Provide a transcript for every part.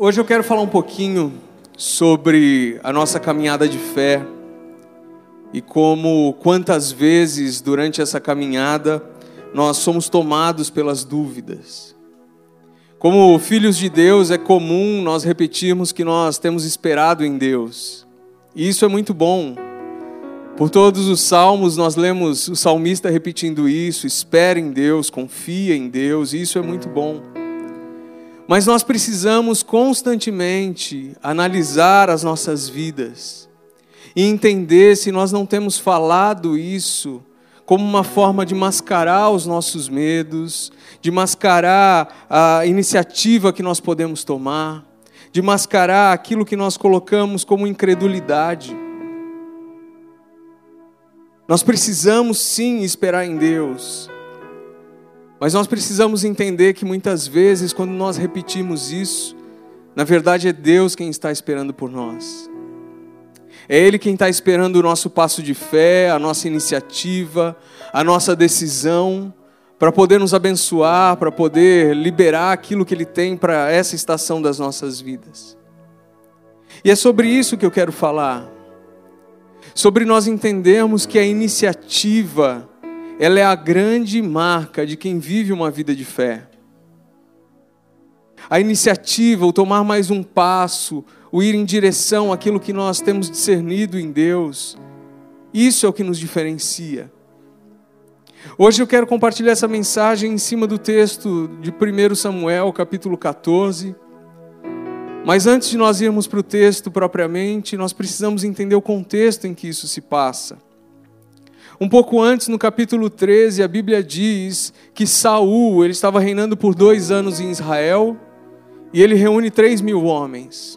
Hoje eu quero falar um pouquinho sobre a nossa caminhada de fé e como quantas vezes durante essa caminhada nós somos tomados pelas dúvidas. Como filhos de Deus, é comum nós repetirmos que nós temos esperado em Deus. E isso é muito bom. Por todos os salmos nós lemos o salmista repetindo isso, espera em Deus, confia em Deus, e isso é muito bom. Mas nós precisamos constantemente analisar as nossas vidas e entender se nós não temos falado isso como uma forma de mascarar os nossos medos, de mascarar a iniciativa que nós podemos tomar, de mascarar aquilo que nós colocamos como incredulidade. Nós precisamos sim esperar em Deus. Mas nós precisamos entender que muitas vezes, quando nós repetimos isso, na verdade é Deus quem está esperando por nós. É Ele quem está esperando o nosso passo de fé, a nossa iniciativa, a nossa decisão, para poder nos abençoar, para poder liberar aquilo que Ele tem para essa estação das nossas vidas. E é sobre isso que eu quero falar. Sobre nós entendermos que a iniciativa ela é a grande marca de quem vive uma vida de fé. A iniciativa, o tomar mais um passo, o ir em direção àquilo que nós temos discernido em Deus, isso é o que nos diferencia. Hoje eu quero compartilhar essa mensagem em cima do texto de 1 Samuel, capítulo 14. Mas antes de nós irmos para o texto propriamente, nós precisamos entender o contexto em que isso se passa. Um pouco antes, no capítulo 13, a Bíblia diz que Saul ele estava reinando por dois anos em Israel e ele reúne três mil homens.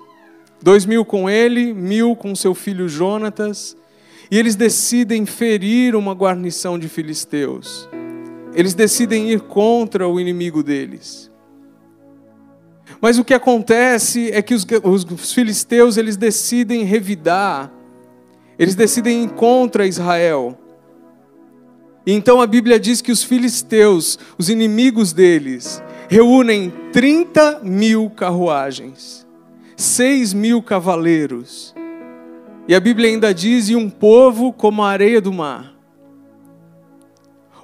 Dois mil com ele, mil com seu filho Jonatas, e eles decidem ferir uma guarnição de filisteus. Eles decidem ir contra o inimigo deles. Mas o que acontece é que os, os filisteus eles decidem revidar, eles decidem ir contra Israel. Então a Bíblia diz que os filisteus, os inimigos deles, reúnem 30 mil carruagens, 6 mil cavaleiros. E a Bíblia ainda diz: e um povo como a areia do mar.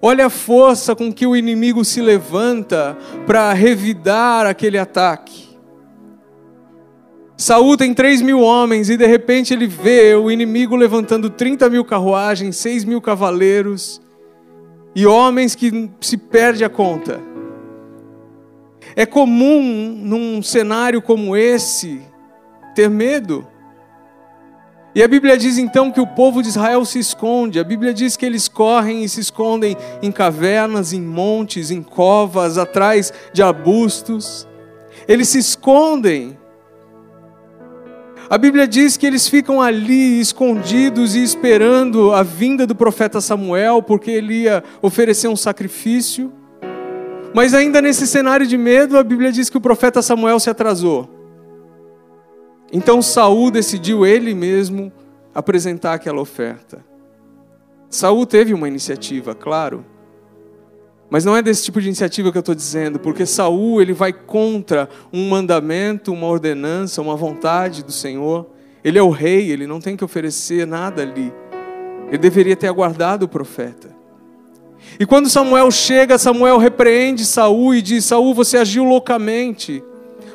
Olha a força com que o inimigo se levanta para revidar aquele ataque. Saúl tem 3 mil homens e de repente ele vê o inimigo levantando 30 mil carruagens, 6 mil cavaleiros e homens que se perde a conta. É comum num cenário como esse ter medo. E a Bíblia diz então que o povo de Israel se esconde. A Bíblia diz que eles correm e se escondem em cavernas, em montes, em covas, atrás de arbustos. Eles se escondem a Bíblia diz que eles ficam ali escondidos e esperando a vinda do profeta Samuel, porque ele ia oferecer um sacrifício. Mas ainda nesse cenário de medo, a Bíblia diz que o profeta Samuel se atrasou. Então Saul decidiu ele mesmo apresentar aquela oferta. Saul teve uma iniciativa, claro. Mas não é desse tipo de iniciativa que eu estou dizendo, porque Saul ele vai contra um mandamento, uma ordenança, uma vontade do Senhor. Ele é o rei, ele não tem que oferecer nada ali. Ele deveria ter aguardado o profeta. E quando Samuel chega, Samuel repreende Saul e diz: Saul, você agiu loucamente,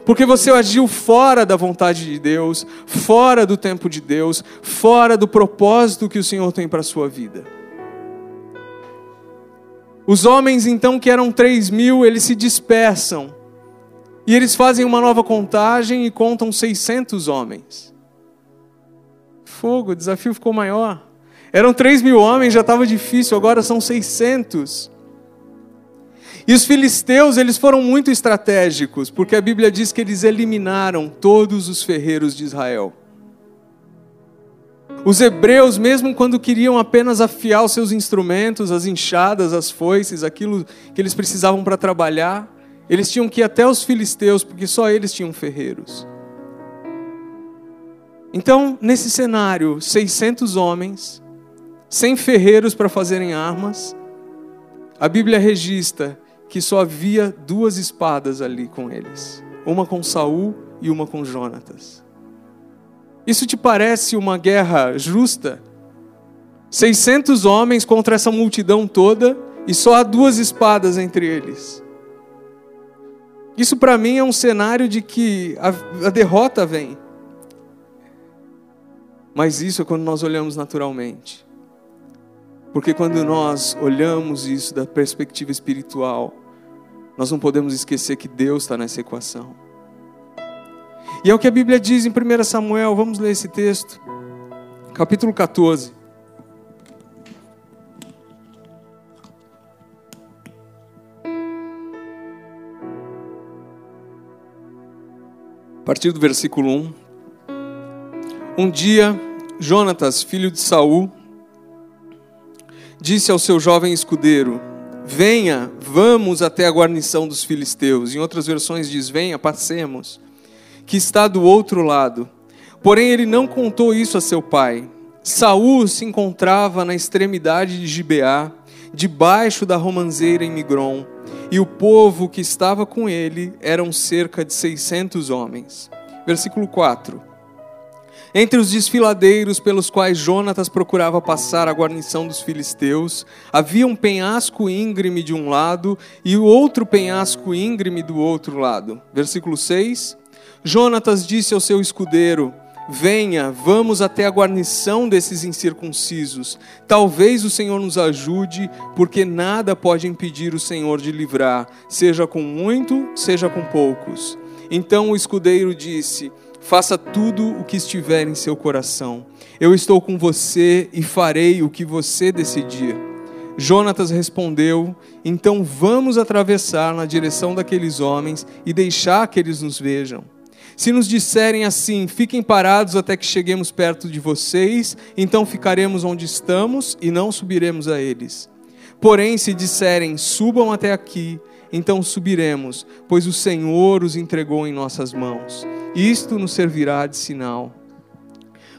porque você agiu fora da vontade de Deus, fora do tempo de Deus, fora do propósito que o Senhor tem para a sua vida. Os homens, então, que eram três mil, eles se dispersam. E eles fazem uma nova contagem e contam 600 homens. Fogo, o desafio ficou maior. Eram três mil homens, já estava difícil, agora são 600. E os filisteus, eles foram muito estratégicos, porque a Bíblia diz que eles eliminaram todos os ferreiros de Israel. Os hebreus, mesmo quando queriam apenas afiar os seus instrumentos, as enxadas, as foices, aquilo que eles precisavam para trabalhar, eles tinham que ir até os filisteus, porque só eles tinham ferreiros. Então, nesse cenário, 600 homens, sem ferreiros para fazerem armas, a Bíblia registra que só havia duas espadas ali com eles, uma com Saul e uma com Jonatas. Isso te parece uma guerra justa? 600 homens contra essa multidão toda e só há duas espadas entre eles. Isso para mim é um cenário de que a, a derrota vem. Mas isso é quando nós olhamos naturalmente. Porque quando nós olhamos isso da perspectiva espiritual, nós não podemos esquecer que Deus está nessa equação. E é o que a Bíblia diz em 1 Samuel, vamos ler esse texto, capítulo 14. A partir do versículo 1. Um dia, Jonatas, filho de Saul, disse ao seu jovem escudeiro: Venha, vamos até a guarnição dos filisteus. Em outras versões diz: Venha, passemos, que está do outro lado. Porém, ele não contou isso a seu pai. Saul se encontrava na extremidade de Gibeá, debaixo da romanceira em Migron e o povo que estava com ele eram cerca de 600 homens. Versículo 4. Entre os desfiladeiros pelos quais Jonatas procurava passar a guarnição dos filisteus, havia um penhasco íngreme de um lado e o outro penhasco íngreme do outro lado. Versículo 6. Jonatas disse ao seu escudeiro: Venha, vamos até a guarnição desses incircuncisos. Talvez o Senhor nos ajude, porque nada pode impedir o Senhor de livrar, seja com muito, seja com poucos. Então o escudeiro disse: Faça tudo o que estiver em seu coração. Eu estou com você e farei o que você decidir. Jonatas respondeu: Então vamos atravessar na direção daqueles homens e deixar que eles nos vejam. Se nos disserem assim, fiquem parados até que cheguemos perto de vocês, então ficaremos onde estamos e não subiremos a eles. Porém, se disserem, subam até aqui, então subiremos, pois o Senhor os entregou em nossas mãos. Isto nos servirá de sinal.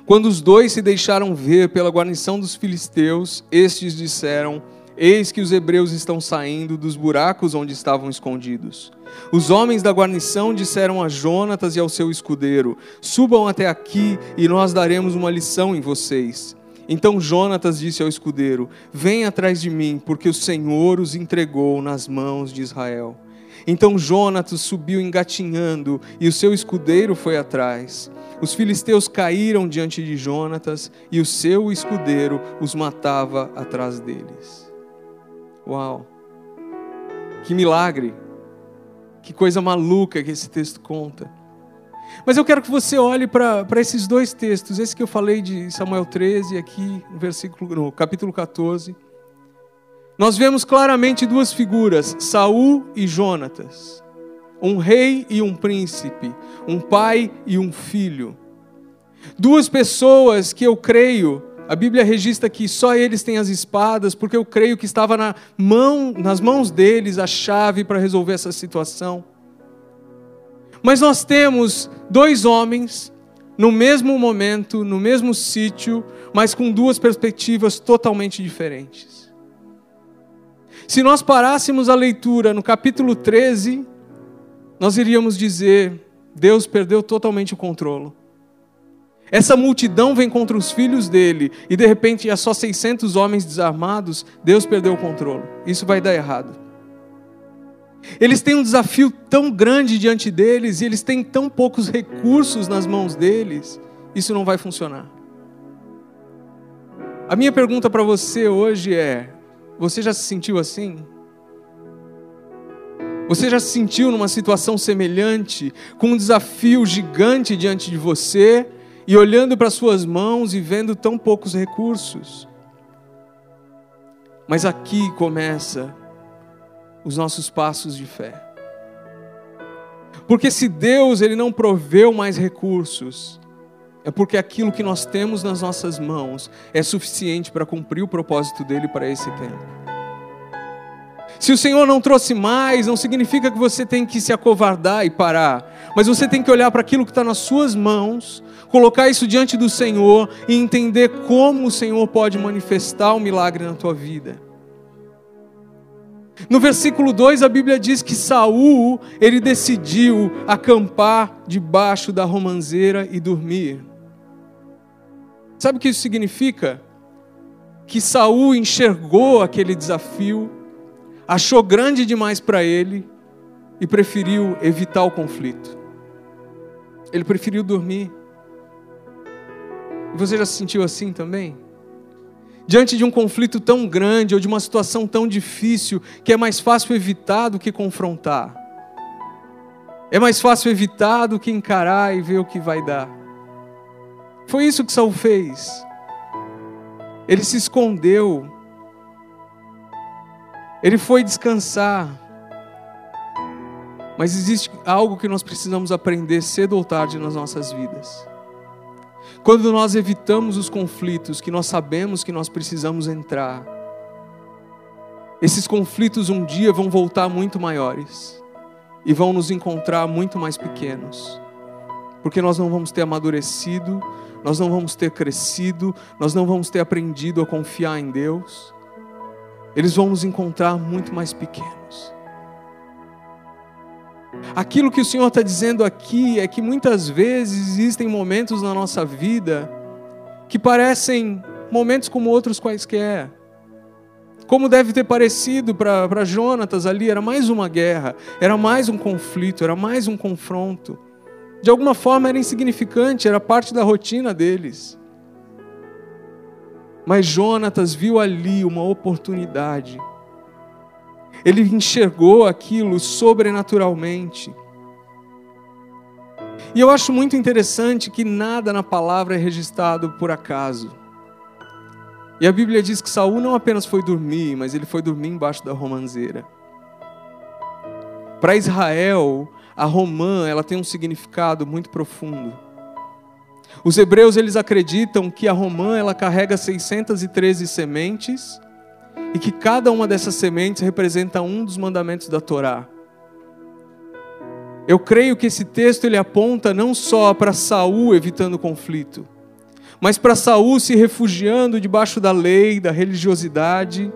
Quando os dois se deixaram ver pela guarnição dos filisteus, estes disseram: Eis que os hebreus estão saindo dos buracos onde estavam escondidos. Os homens da guarnição disseram a Jonatas e ao seu escudeiro: Subam até aqui e nós daremos uma lição em vocês. Então Jonatas disse ao escudeiro: Vem atrás de mim, porque o Senhor os entregou nas mãos de Israel. Então Jonatas subiu engatinhando e o seu escudeiro foi atrás. Os filisteus caíram diante de Jonatas e o seu escudeiro os matava atrás deles. Uau! Que milagre! Que coisa maluca que esse texto conta. Mas eu quero que você olhe para esses dois textos, esse que eu falei de Samuel 13, aqui no, versículo, no capítulo 14. Nós vemos claramente duas figuras, Saul e Jonatas. Um rei e um príncipe, um pai e um filho. Duas pessoas que eu creio a Bíblia registra que só eles têm as espadas, porque eu creio que estava na mão, nas mãos deles a chave para resolver essa situação. Mas nós temos dois homens no mesmo momento, no mesmo sítio, mas com duas perspectivas totalmente diferentes. Se nós parássemos a leitura no capítulo 13, nós iríamos dizer: Deus perdeu totalmente o controle. Essa multidão vem contra os filhos dele e de repente há só 600 homens desarmados. Deus perdeu o controle. Isso vai dar errado. Eles têm um desafio tão grande diante deles e eles têm tão poucos recursos nas mãos deles. Isso não vai funcionar. A minha pergunta para você hoje é: você já se sentiu assim? Você já se sentiu numa situação semelhante, com um desafio gigante diante de você? E olhando para suas mãos e vendo tão poucos recursos. Mas aqui começa os nossos passos de fé. Porque se Deus ele não proveu mais recursos, é porque aquilo que nós temos nas nossas mãos é suficiente para cumprir o propósito dele para esse tempo. Se o Senhor não trouxe mais, não significa que você tem que se acovardar e parar, mas você tem que olhar para aquilo que está nas suas mãos colocar isso diante do Senhor e entender como o Senhor pode manifestar o um milagre na tua vida. No versículo 2 a Bíblia diz que Saul, ele decidiu acampar debaixo da romanceira e dormir. Sabe o que isso significa? Que Saul enxergou aquele desafio, achou grande demais para ele e preferiu evitar o conflito. Ele preferiu dormir. E você já se sentiu assim também? Diante de um conflito tão grande ou de uma situação tão difícil que é mais fácil evitar do que confrontar. É mais fácil evitar do que encarar e ver o que vai dar. Foi isso que Saul fez. Ele se escondeu. Ele foi descansar. Mas existe algo que nós precisamos aprender cedo ou tarde nas nossas vidas. Quando nós evitamos os conflitos que nós sabemos que nós precisamos entrar, esses conflitos um dia vão voltar muito maiores e vão nos encontrar muito mais pequenos, porque nós não vamos ter amadurecido, nós não vamos ter crescido, nós não vamos ter aprendido a confiar em Deus. Eles vão nos encontrar muito mais pequenos. Aquilo que o Senhor está dizendo aqui é que muitas vezes existem momentos na nossa vida que parecem momentos como outros quaisquer. Como deve ter parecido para Jonatas ali, era mais uma guerra, era mais um conflito, era mais um confronto. De alguma forma era insignificante, era parte da rotina deles. Mas Jonatas viu ali uma oportunidade ele enxergou aquilo sobrenaturalmente. E eu acho muito interessante que nada na palavra é registrado por acaso. E a Bíblia diz que Saul não apenas foi dormir, mas ele foi dormir embaixo da romanceira. Para Israel, a romã, ela tem um significado muito profundo. Os hebreus eles acreditam que a romã ela carrega 613 sementes e que cada uma dessas sementes representa um dos mandamentos da Torá. Eu creio que esse texto ele aponta não só para Saul evitando conflito, mas para Saul se refugiando debaixo da lei, da religiosidade.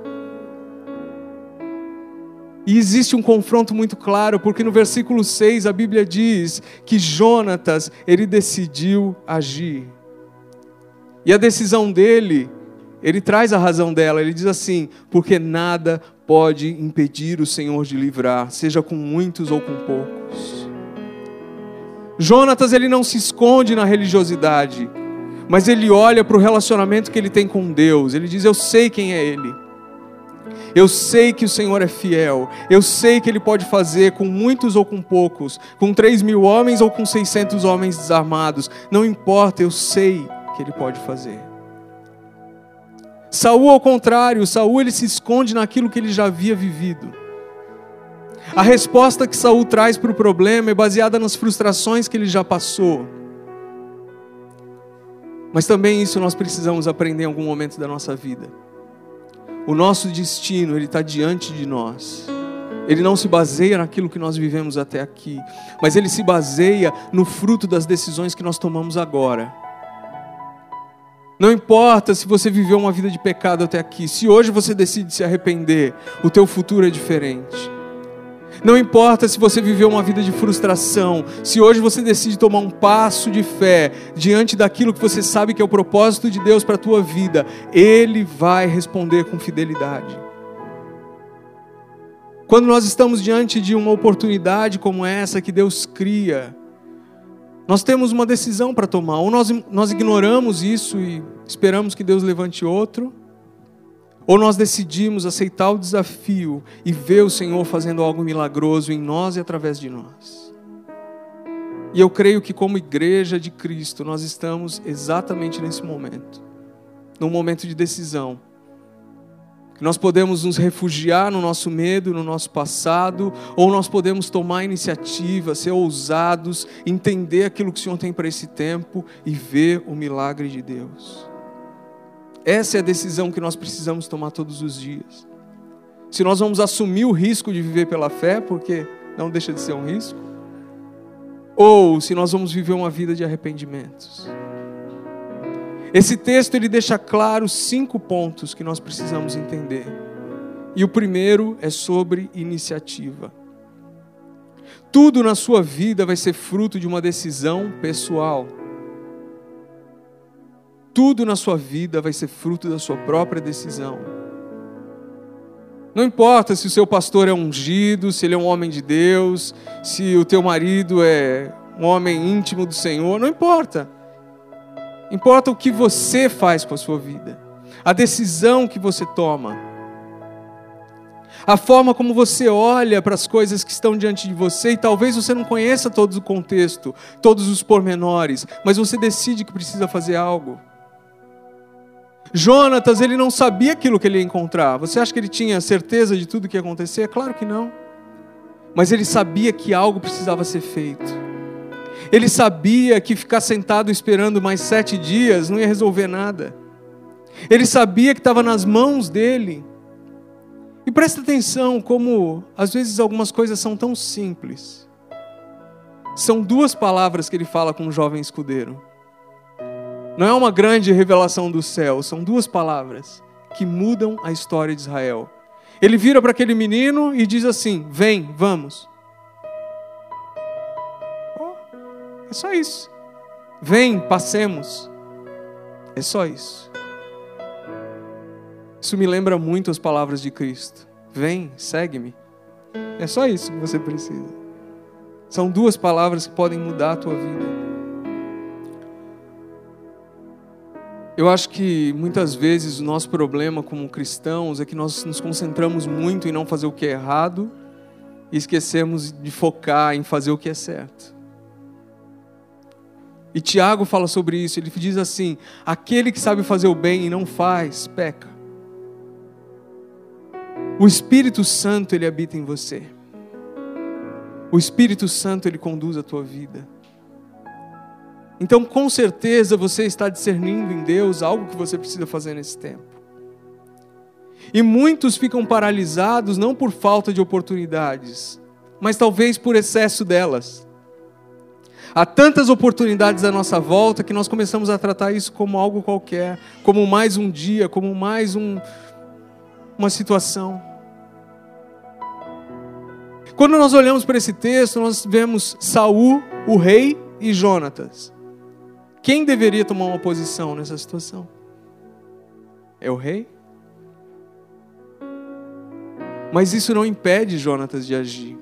E existe um confronto muito claro, porque no versículo 6 a Bíblia diz que Jonatas, ele decidiu agir. E a decisão dele ele traz a razão dela, ele diz assim: porque nada pode impedir o Senhor de livrar, seja com muitos ou com poucos. Jonatas ele não se esconde na religiosidade, mas ele olha para o relacionamento que ele tem com Deus. Ele diz: Eu sei quem é Ele. Eu sei que o Senhor é fiel. Eu sei que Ele pode fazer com muitos ou com poucos, com três mil homens ou com seiscentos homens desarmados. Não importa, eu sei que Ele pode fazer. Saul, ao contrário, Saul ele se esconde naquilo que ele já havia vivido. A resposta que Saul traz para o problema é baseada nas frustrações que ele já passou. Mas também isso nós precisamos aprender em algum momento da nossa vida. O nosso destino ele está diante de nós. Ele não se baseia naquilo que nós vivemos até aqui, mas ele se baseia no fruto das decisões que nós tomamos agora. Não importa se você viveu uma vida de pecado até aqui, se hoje você decide se arrepender, o teu futuro é diferente. Não importa se você viveu uma vida de frustração, se hoje você decide tomar um passo de fé diante daquilo que você sabe que é o propósito de Deus para a tua vida, Ele vai responder com fidelidade. Quando nós estamos diante de uma oportunidade como essa que Deus cria, nós temos uma decisão para tomar. Ou nós, nós ignoramos isso e esperamos que Deus levante outro, ou nós decidimos aceitar o desafio e ver o Senhor fazendo algo milagroso em nós e através de nós. E eu creio que, como igreja de Cristo, nós estamos exatamente nesse momento num momento de decisão nós podemos nos refugiar no nosso medo, no nosso passado, ou nós podemos tomar iniciativa, ser ousados, entender aquilo que o Senhor tem para esse tempo e ver o milagre de Deus. Essa é a decisão que nós precisamos tomar todos os dias. Se nós vamos assumir o risco de viver pela fé, porque não deixa de ser um risco, ou se nós vamos viver uma vida de arrependimentos. Esse texto ele deixa claro cinco pontos que nós precisamos entender. E o primeiro é sobre iniciativa. Tudo na sua vida vai ser fruto de uma decisão pessoal. Tudo na sua vida vai ser fruto da sua própria decisão. Não importa se o seu pastor é ungido, se ele é um homem de Deus, se o teu marido é um homem íntimo do Senhor, não importa. Importa o que você faz com a sua vida, a decisão que você toma, a forma como você olha para as coisas que estão diante de você, e talvez você não conheça todo o contexto, todos os pormenores, mas você decide que precisa fazer algo. Jonatas, ele não sabia aquilo que ele ia encontrar. Você acha que ele tinha certeza de tudo que ia acontecer? Claro que não. Mas ele sabia que algo precisava ser feito. Ele sabia que ficar sentado esperando mais sete dias não ia resolver nada. Ele sabia que estava nas mãos dele. E presta atenção como às vezes algumas coisas são tão simples. São duas palavras que ele fala com o jovem escudeiro. Não é uma grande revelação do céu, são duas palavras que mudam a história de Israel. Ele vira para aquele menino e diz assim: Vem, vamos. É só isso. Vem, passemos. É só isso. Isso me lembra muito as palavras de Cristo. Vem, segue-me. É só isso que você precisa. São duas palavras que podem mudar a tua vida. Eu acho que muitas vezes o nosso problema como cristãos é que nós nos concentramos muito em não fazer o que é errado e esquecemos de focar em fazer o que é certo. E Tiago fala sobre isso, ele diz assim: aquele que sabe fazer o bem e não faz, peca. O Espírito Santo, ele habita em você. O Espírito Santo, ele conduz a tua vida. Então, com certeza, você está discernindo em Deus algo que você precisa fazer nesse tempo. E muitos ficam paralisados não por falta de oportunidades, mas talvez por excesso delas. Há tantas oportunidades à nossa volta que nós começamos a tratar isso como algo qualquer, como mais um dia, como mais um, uma situação. Quando nós olhamos para esse texto, nós vemos Saul, o rei, e Jonatas. Quem deveria tomar uma posição nessa situação? É o rei? Mas isso não impede Jonatas de agir.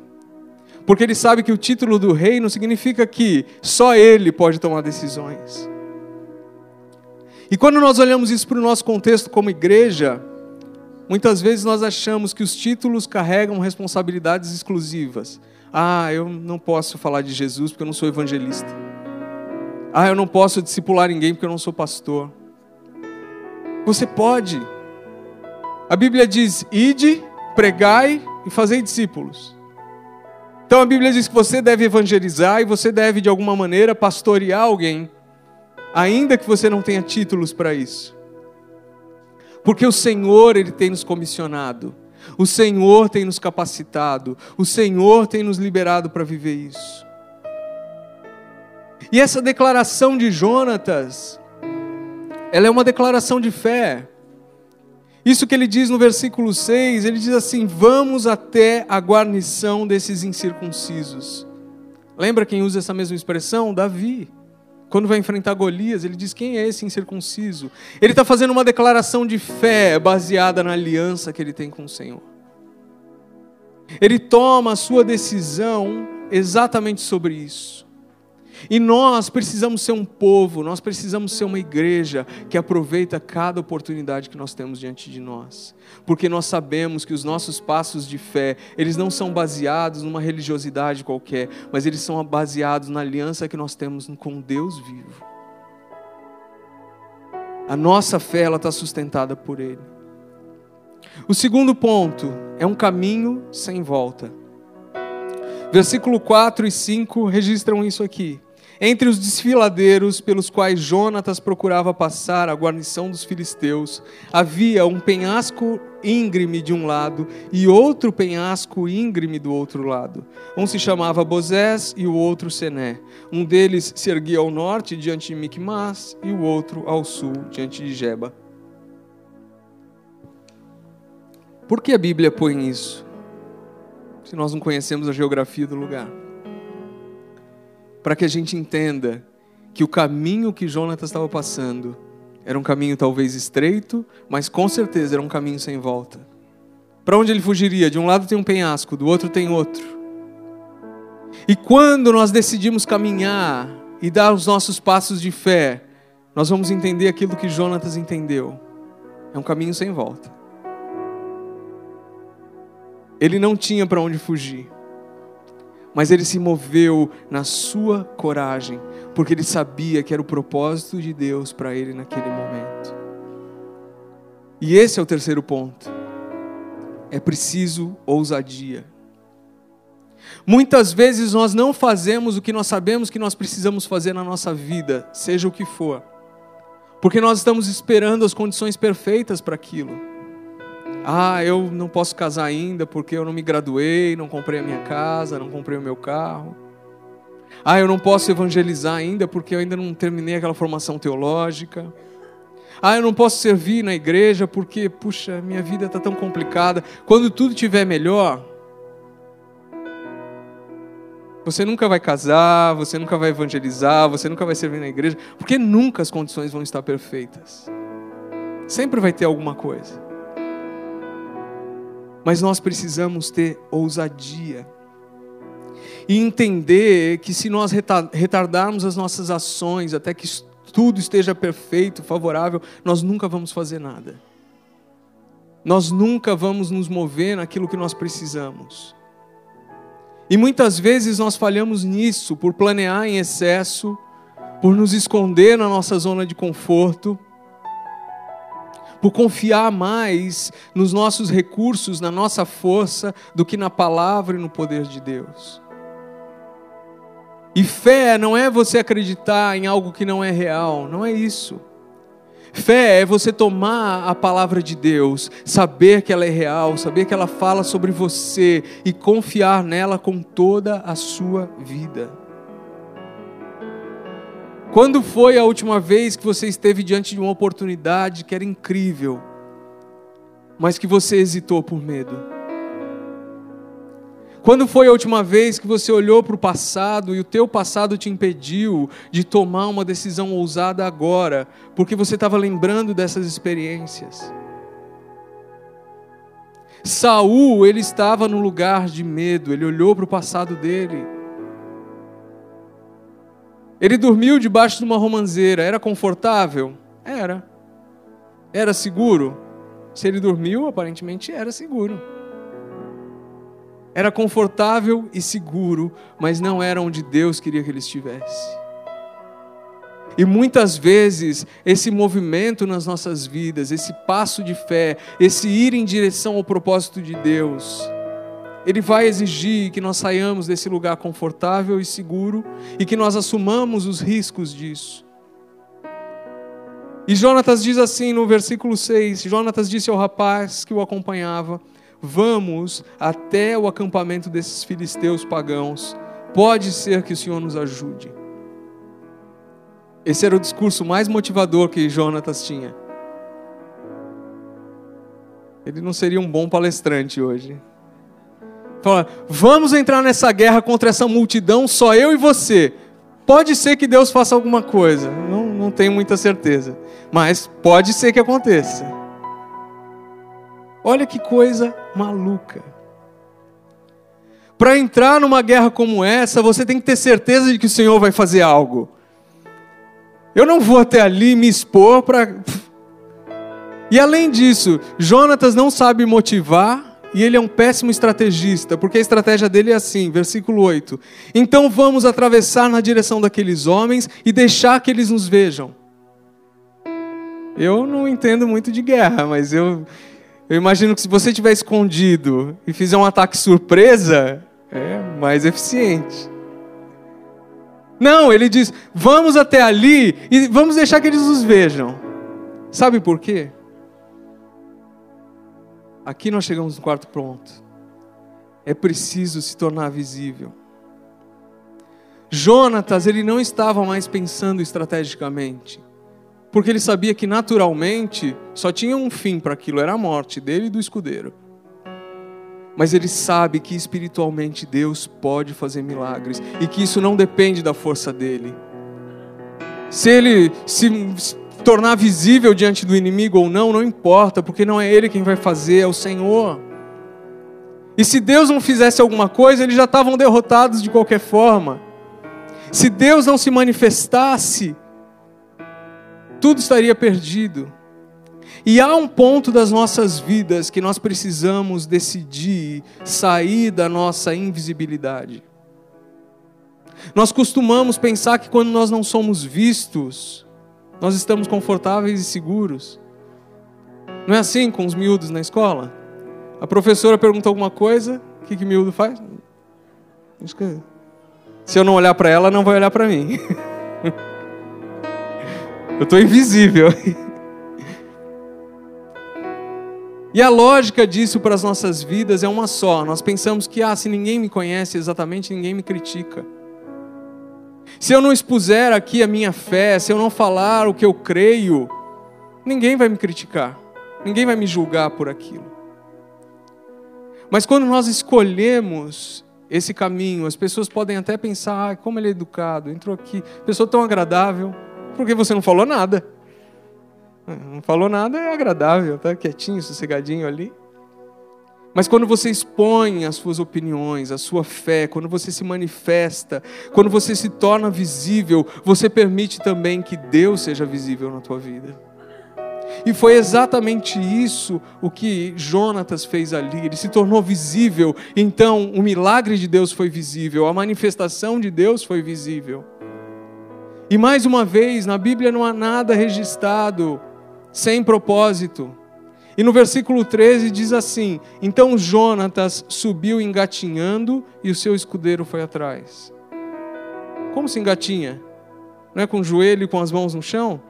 Porque ele sabe que o título do rei não significa que só ele pode tomar decisões. E quando nós olhamos isso para o nosso contexto como igreja, muitas vezes nós achamos que os títulos carregam responsabilidades exclusivas. Ah, eu não posso falar de Jesus porque eu não sou evangelista. Ah, eu não posso discipular ninguém porque eu não sou pastor. Você pode. A Bíblia diz: ide, pregai e fazei discípulos. Então a Bíblia diz que você deve evangelizar e você deve, de alguma maneira, pastorear alguém, ainda que você não tenha títulos para isso. Porque o Senhor, Ele tem nos comissionado, o Senhor tem nos capacitado, o Senhor tem nos liberado para viver isso. E essa declaração de Jonatas, ela é uma declaração de fé. Isso que ele diz no versículo 6, ele diz assim: Vamos até a guarnição desses incircuncisos. Lembra quem usa essa mesma expressão? Davi. Quando vai enfrentar Golias, ele diz: Quem é esse incircunciso? Ele está fazendo uma declaração de fé baseada na aliança que ele tem com o Senhor. Ele toma a sua decisão exatamente sobre isso. E nós precisamos ser um povo, nós precisamos ser uma igreja que aproveita cada oportunidade que nós temos diante de nós. Porque nós sabemos que os nossos passos de fé, eles não são baseados numa religiosidade qualquer, mas eles são baseados na aliança que nós temos com Deus vivo. A nossa fé, ela está sustentada por Ele. O segundo ponto é um caminho sem volta. Versículo 4 e 5 registram isso aqui. Entre os desfiladeiros pelos quais Jonatas procurava passar a guarnição dos filisteus, havia um penhasco íngreme de um lado e outro penhasco íngreme do outro lado. Um se chamava Bozés e o outro Sené. Um deles se erguia ao norte diante de Micmas e o outro ao sul diante de Jeba. Por que a Bíblia põe isso? Se nós não conhecemos a geografia do lugar. Para que a gente entenda que o caminho que Jonatas estava passando era um caminho talvez estreito, mas com certeza era um caminho sem volta. Para onde ele fugiria? De um lado tem um penhasco, do outro tem outro. E quando nós decidimos caminhar e dar os nossos passos de fé, nós vamos entender aquilo que Jonatas entendeu. É um caminho sem volta. Ele não tinha para onde fugir, mas ele se moveu na sua coragem, porque ele sabia que era o propósito de Deus para ele naquele momento. E esse é o terceiro ponto. É preciso ousadia. Muitas vezes nós não fazemos o que nós sabemos que nós precisamos fazer na nossa vida, seja o que for, porque nós estamos esperando as condições perfeitas para aquilo. Ah, eu não posso casar ainda porque eu não me graduei, não comprei a minha casa, não comprei o meu carro. Ah, eu não posso evangelizar ainda porque eu ainda não terminei aquela formação teológica. Ah, eu não posso servir na igreja porque, puxa, minha vida está tão complicada. Quando tudo estiver melhor, você nunca vai casar, você nunca vai evangelizar, você nunca vai servir na igreja, porque nunca as condições vão estar perfeitas. Sempre vai ter alguma coisa. Mas nós precisamos ter ousadia e entender que se nós retardarmos as nossas ações até que tudo esteja perfeito, favorável, nós nunca vamos fazer nada. Nós nunca vamos nos mover naquilo que nós precisamos. E muitas vezes nós falhamos nisso por planear em excesso, por nos esconder na nossa zona de conforto, por confiar mais nos nossos recursos, na nossa força, do que na palavra e no poder de Deus. E fé não é você acreditar em algo que não é real, não é isso. Fé é você tomar a palavra de Deus, saber que ela é real, saber que ela fala sobre você e confiar nela com toda a sua vida. Quando foi a última vez que você esteve diante de uma oportunidade que era incrível, mas que você hesitou por medo? Quando foi a última vez que você olhou para o passado e o teu passado te impediu de tomar uma decisão ousada agora, porque você estava lembrando dessas experiências? Saul, ele estava no lugar de medo, ele olhou para o passado dele. Ele dormiu debaixo de uma romanceira, era confortável? Era. Era seguro? Se ele dormiu, aparentemente era seguro. Era confortável e seguro, mas não era onde Deus queria que ele estivesse. E muitas vezes esse movimento nas nossas vidas, esse passo de fé, esse ir em direção ao propósito de Deus, ele vai exigir que nós saiamos desse lugar confortável e seguro e que nós assumamos os riscos disso. E Jonatas diz assim no versículo 6: Jonatas disse ao rapaz que o acompanhava: Vamos até o acampamento desses filisteus pagãos. Pode ser que o Senhor nos ajude. Esse era o discurso mais motivador que Jonatas tinha. Ele não seria um bom palestrante hoje. Fala, vamos entrar nessa guerra contra essa multidão, só eu e você. Pode ser que Deus faça alguma coisa, não, não tenho muita certeza, mas pode ser que aconteça. Olha que coisa maluca. Para entrar numa guerra como essa, você tem que ter certeza de que o Senhor vai fazer algo. Eu não vou até ali me expor para. E além disso, Jonatas não sabe motivar e ele é um péssimo estrategista, porque a estratégia dele é assim, versículo 8: Então vamos atravessar na direção daqueles homens e deixar que eles nos vejam. Eu não entendo muito de guerra, mas eu, eu imagino que se você tiver escondido e fizer um ataque surpresa, é mais eficiente. Não, ele diz: vamos até ali e vamos deixar que eles nos vejam. Sabe por quê? Aqui nós chegamos no quarto ponto. É preciso se tornar visível. Jonatas, ele não estava mais pensando estrategicamente porque ele sabia que naturalmente só tinha um fim para aquilo, era a morte dele e do escudeiro. mas ele sabe que espiritualmente Deus pode fazer milagres e que isso não depende da força dele. Se ele se tornar visível diante do inimigo ou não, não importa, porque não é ele quem vai fazer, é o Senhor. E se Deus não fizesse alguma coisa, eles já estavam derrotados de qualquer forma. Se Deus não se manifestasse, tudo estaria perdido. E há um ponto das nossas vidas que nós precisamos decidir sair da nossa invisibilidade. Nós costumamos pensar que quando nós não somos vistos, nós estamos confortáveis e seguros. Não é assim com os miúdos na escola? A professora pergunta alguma coisa, o que, que miúdo faz? Se eu não olhar para ela, não vai olhar para mim. eu estou invisível. E a lógica disso para as nossas vidas é uma só. Nós pensamos que, ah, se ninguém me conhece exatamente, ninguém me critica. Se eu não expuser aqui a minha fé, se eu não falar o que eu creio, ninguém vai me criticar, ninguém vai me julgar por aquilo. Mas quando nós escolhemos esse caminho, as pessoas podem até pensar, ah, como ele é educado, entrou aqui, pessoa tão agradável, por que você não falou nada? Não falou nada, é agradável, tá quietinho, sossegadinho ali. Mas quando você expõe as suas opiniões, a sua fé, quando você se manifesta, quando você se torna visível, você permite também que Deus seja visível na tua vida. E foi exatamente isso o que Jonatas fez ali. Ele se tornou visível. Então, o milagre de Deus foi visível, a manifestação de Deus foi visível. E mais uma vez, na Bíblia não há nada registrado sem propósito. E no versículo 13 diz assim: Então Jonatas subiu engatinhando e o seu escudeiro foi atrás. Como se engatinha? Não é com o joelho e com as mãos no chão?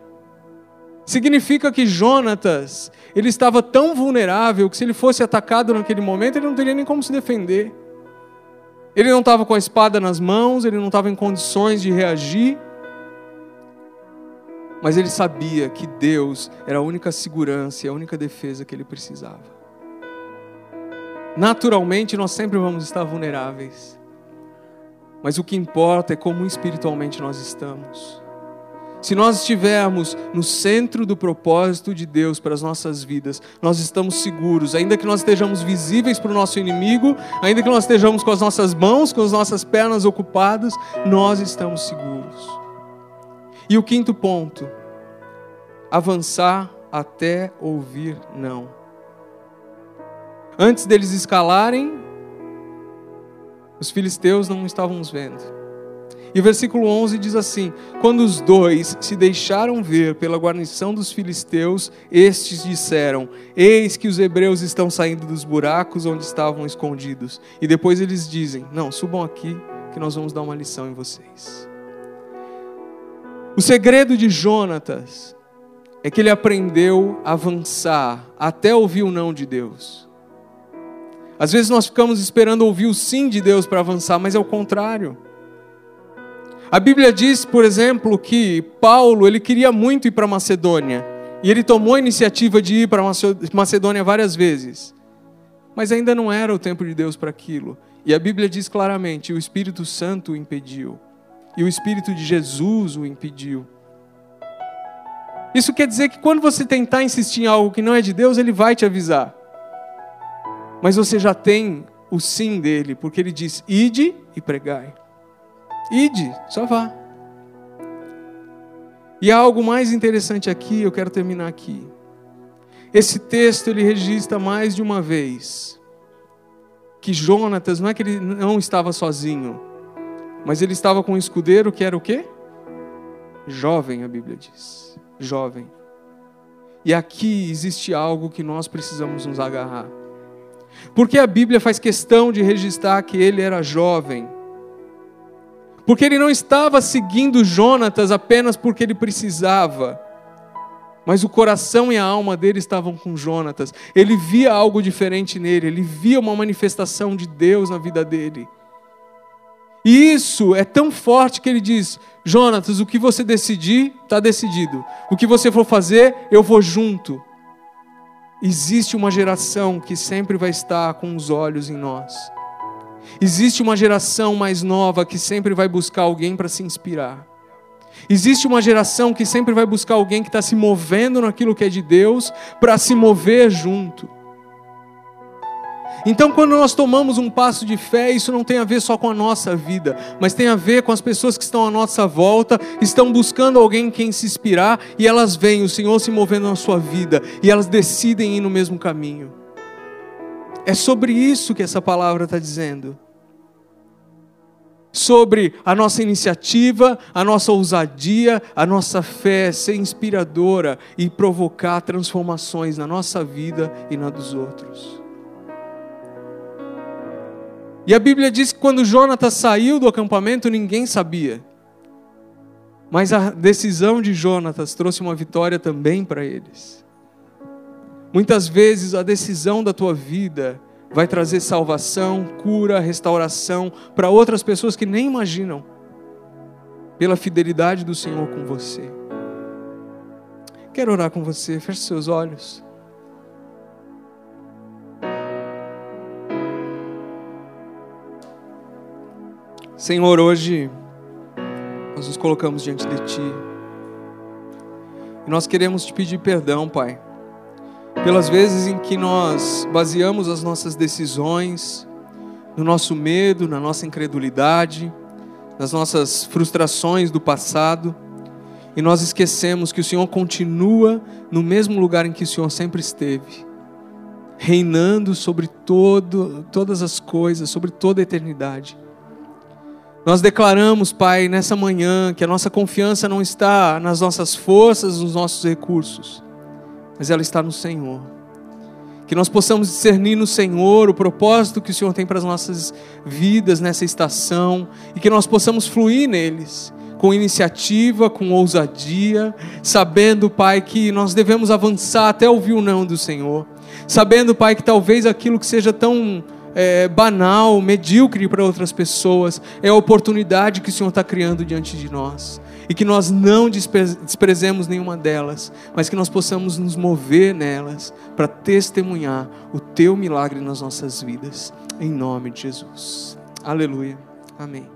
Significa que Jonatas, ele estava tão vulnerável que se ele fosse atacado naquele momento, ele não teria nem como se defender. Ele não estava com a espada nas mãos, ele não estava em condições de reagir mas ele sabia que Deus era a única segurança e a única defesa que ele precisava. Naturalmente, nós sempre vamos estar vulneráveis, mas o que importa é como espiritualmente nós estamos. Se nós estivermos no centro do propósito de Deus para as nossas vidas, nós estamos seguros, ainda que nós estejamos visíveis para o nosso inimigo, ainda que nós estejamos com as nossas mãos, com as nossas pernas ocupadas, nós estamos seguros. E o quinto ponto, avançar até ouvir não. Antes deles escalarem, os filisteus não estavam os vendo. E o versículo 11 diz assim: Quando os dois se deixaram ver pela guarnição dos filisteus, estes disseram: Eis que os hebreus estão saindo dos buracos onde estavam escondidos. E depois eles dizem: Não, subam aqui, que nós vamos dar uma lição em vocês. O segredo de Jonatas é que ele aprendeu a avançar até ouvir o não de Deus. Às vezes nós ficamos esperando ouvir o sim de Deus para avançar, mas é o contrário. A Bíblia diz, por exemplo, que Paulo ele queria muito ir para Macedônia e ele tomou a iniciativa de ir para Macedônia várias vezes, mas ainda não era o tempo de Deus para aquilo. E a Bíblia diz claramente: o Espírito Santo o impediu e o Espírito de Jesus o impediu. Isso quer dizer que quando você tentar insistir em algo que não é de Deus, ele vai te avisar. Mas você já tem o sim dele, porque ele diz: ide e pregai. Ide, só vá. E há algo mais interessante aqui, eu quero terminar aqui. Esse texto ele registra mais de uma vez que Jonatas não é que ele não estava sozinho, mas ele estava com um escudeiro que era o quê? Jovem, a Bíblia diz. Jovem. E aqui existe algo que nós precisamos nos agarrar. Porque a Bíblia faz questão de registrar que ele era jovem. Porque ele não estava seguindo Jonatas apenas porque ele precisava. Mas o coração e a alma dele estavam com Jonatas. Ele via algo diferente nele, ele via uma manifestação de Deus na vida dele. E isso é tão forte que ele diz: Jonatas, o que você decidir, está decidido. O que você for fazer, eu vou junto. existe uma geração que sempre vai estar com os olhos em nós. Existe uma geração mais nova que sempre vai buscar alguém para se inspirar. Existe uma geração que sempre vai buscar alguém que está se movendo naquilo que é de Deus para se mover junto. Então, quando nós tomamos um passo de fé, isso não tem a ver só com a nossa vida, mas tem a ver com as pessoas que estão à nossa volta, estão buscando alguém em quem se inspirar e elas veem o Senhor se movendo na sua vida e elas decidem ir no mesmo caminho. É sobre isso que essa palavra está dizendo sobre a nossa iniciativa, a nossa ousadia, a nossa fé ser inspiradora e provocar transformações na nossa vida e na dos outros. E a Bíblia diz que quando Jonatas saiu do acampamento, ninguém sabia. Mas a decisão de Jonatas trouxe uma vitória também para eles. Muitas vezes a decisão da tua vida vai trazer salvação, cura, restauração para outras pessoas que nem imaginam, pela fidelidade do Senhor com você. Quero orar com você, feche seus olhos. Senhor, hoje nós nos colocamos diante de Ti. E nós queremos te pedir perdão, Pai pelas vezes em que nós baseamos as nossas decisões no nosso medo, na nossa incredulidade, nas nossas frustrações do passado, e nós esquecemos que o Senhor continua no mesmo lugar em que o Senhor sempre esteve, reinando sobre todo, todas as coisas, sobre toda a eternidade. Nós declaramos, Pai, nessa manhã, que a nossa confiança não está nas nossas forças, nos nossos recursos, mas ela está no Senhor. Que nós possamos discernir no Senhor o propósito que o Senhor tem para as nossas vidas nessa estação e que nós possamos fluir neles com iniciativa, com ousadia, sabendo, Pai, que nós devemos avançar até ouvir o não do Senhor, sabendo, Pai, que talvez aquilo que seja tão é, banal, medíocre para outras pessoas, é a oportunidade que o Senhor está criando diante de nós e que nós não desprezemos nenhuma delas, mas que nós possamos nos mover nelas para testemunhar o teu milagre nas nossas vidas, em nome de Jesus. Aleluia. Amém.